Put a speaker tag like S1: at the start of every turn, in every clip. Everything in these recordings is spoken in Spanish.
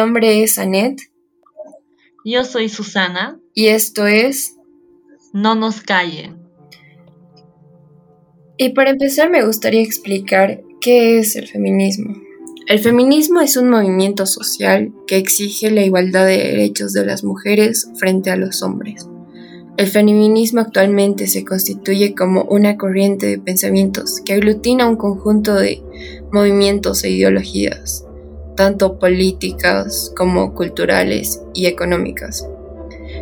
S1: Mi nombre es Anet.
S2: Yo soy Susana.
S1: Y esto es
S2: No nos callen.
S1: Y para empezar me gustaría explicar qué es el feminismo. El feminismo es un movimiento social que exige la igualdad de derechos de las mujeres frente a los hombres. El feminismo actualmente se constituye como una corriente de pensamientos que aglutina un conjunto de movimientos e ideologías, tanto políticas como culturales y económicas,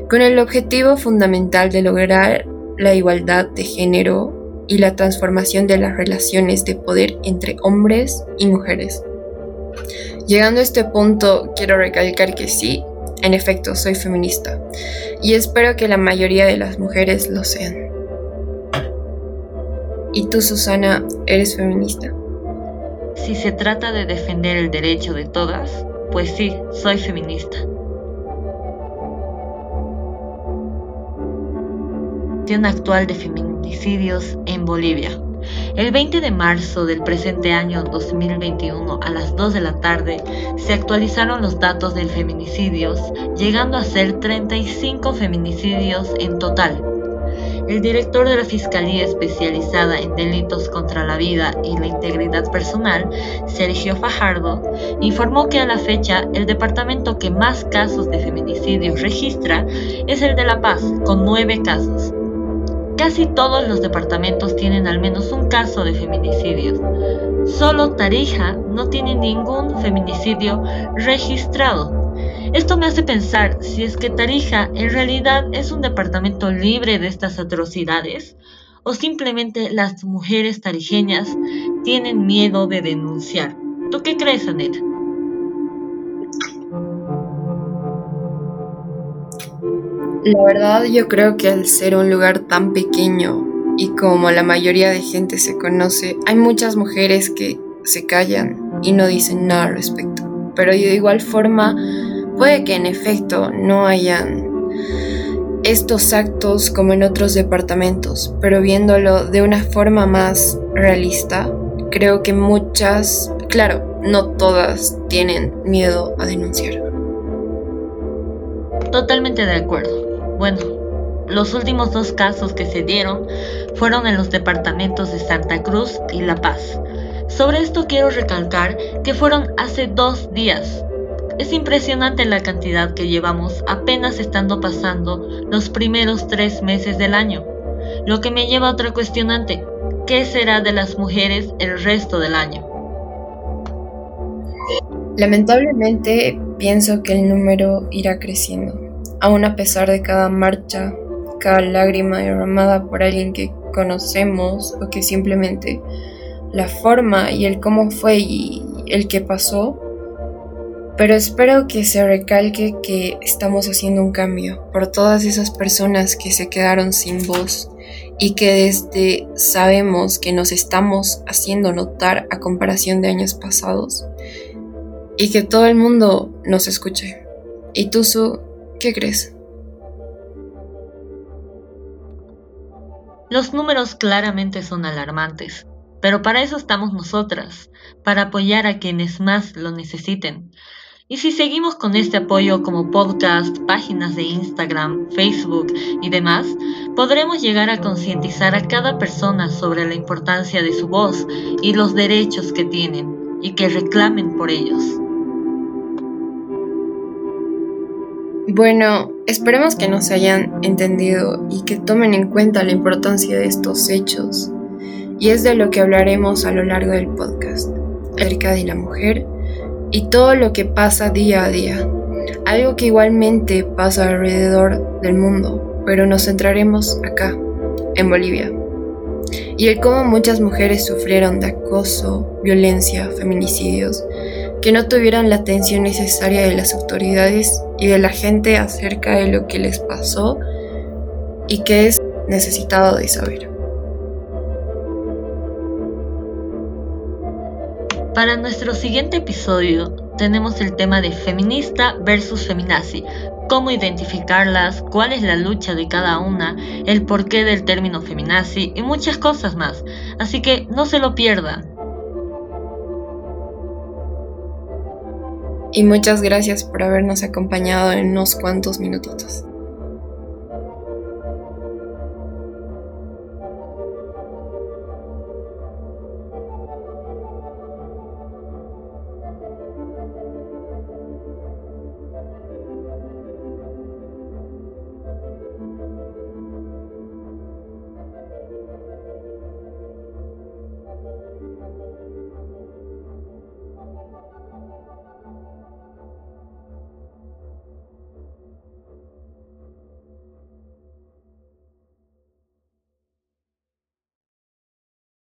S1: con el objetivo fundamental de lograr la igualdad de género y la transformación de las relaciones de poder entre hombres y mujeres. Llegando a este punto, quiero recalcar que sí, en efecto, soy feminista y espero que la mayoría de las mujeres lo sean. ¿Y tú, Susana, eres feminista?
S2: Si se trata de defender el derecho de todas, pues sí, soy feminista. actual de feminicidios en Bolivia. El 20 de marzo del presente año 2021 a las 2 de la tarde se actualizaron los datos de feminicidios, llegando a ser 35 feminicidios en total. El director de la Fiscalía Especializada en Delitos contra la Vida y la Integridad Personal, Sergio Fajardo, informó que a la fecha el departamento que más casos de feminicidios registra es el de La Paz, con nueve casos. Casi todos los departamentos tienen al menos un caso de feminicidios. Solo Tarija no tiene ningún feminicidio registrado. Esto me hace pensar si es que Tarija en realidad es un departamento libre de estas atrocidades o simplemente las mujeres tarijeñas tienen miedo de denunciar. ¿Tú qué crees, Anet?
S1: La verdad yo creo que al ser un lugar tan pequeño y como la mayoría de gente se conoce, hay muchas mujeres que se callan y no dicen nada al respecto. Pero de igual forma, puede que en efecto no hayan estos actos como en otros departamentos, pero viéndolo de una forma más realista, creo que muchas, claro, no todas tienen miedo a denunciar.
S2: Totalmente de acuerdo. Bueno, los últimos dos casos que se dieron fueron en los departamentos de Santa Cruz y La Paz. Sobre esto quiero recalcar que fueron hace dos días. Es impresionante la cantidad que llevamos apenas estando pasando los primeros tres meses del año. Lo que me lleva a otra cuestionante. ¿Qué será de las mujeres el resto del año?
S1: Lamentablemente pienso que el número irá creciendo aún a pesar de cada marcha, cada lágrima derramada por alguien que conocemos o que simplemente la forma y el cómo fue y el que pasó, pero espero que se recalque que estamos haciendo un cambio por todas esas personas que se quedaron sin voz y que desde sabemos que nos estamos haciendo notar a comparación de años pasados y que todo el mundo nos escuche. Y tú, Su, ¿Qué crees?
S2: Los números claramente son alarmantes, pero para eso estamos nosotras, para apoyar a quienes más lo necesiten. Y si seguimos con este apoyo como podcast, páginas de Instagram, Facebook y demás, podremos llegar a concientizar a cada persona sobre la importancia de su voz y los derechos que tienen y que reclamen por ellos.
S1: Bueno, esperemos que nos hayan entendido y que tomen en cuenta la importancia de estos hechos. Y es de lo que hablaremos a lo largo del podcast, acerca de la mujer y todo lo que pasa día a día. Algo que igualmente pasa alrededor del mundo, pero nos centraremos acá, en Bolivia. Y el cómo muchas mujeres sufrieron de acoso, violencia, feminicidios, que no tuvieran la atención necesaria de las autoridades y de la gente acerca de lo que les pasó y que es necesitado de saber.
S2: Para nuestro siguiente episodio tenemos el tema de feminista versus feminazi, cómo identificarlas, cuál es la lucha de cada una, el porqué del término feminazi y muchas cosas más. Así que no se lo pierdan.
S1: Y muchas gracias por habernos acompañado en unos cuantos minutitos.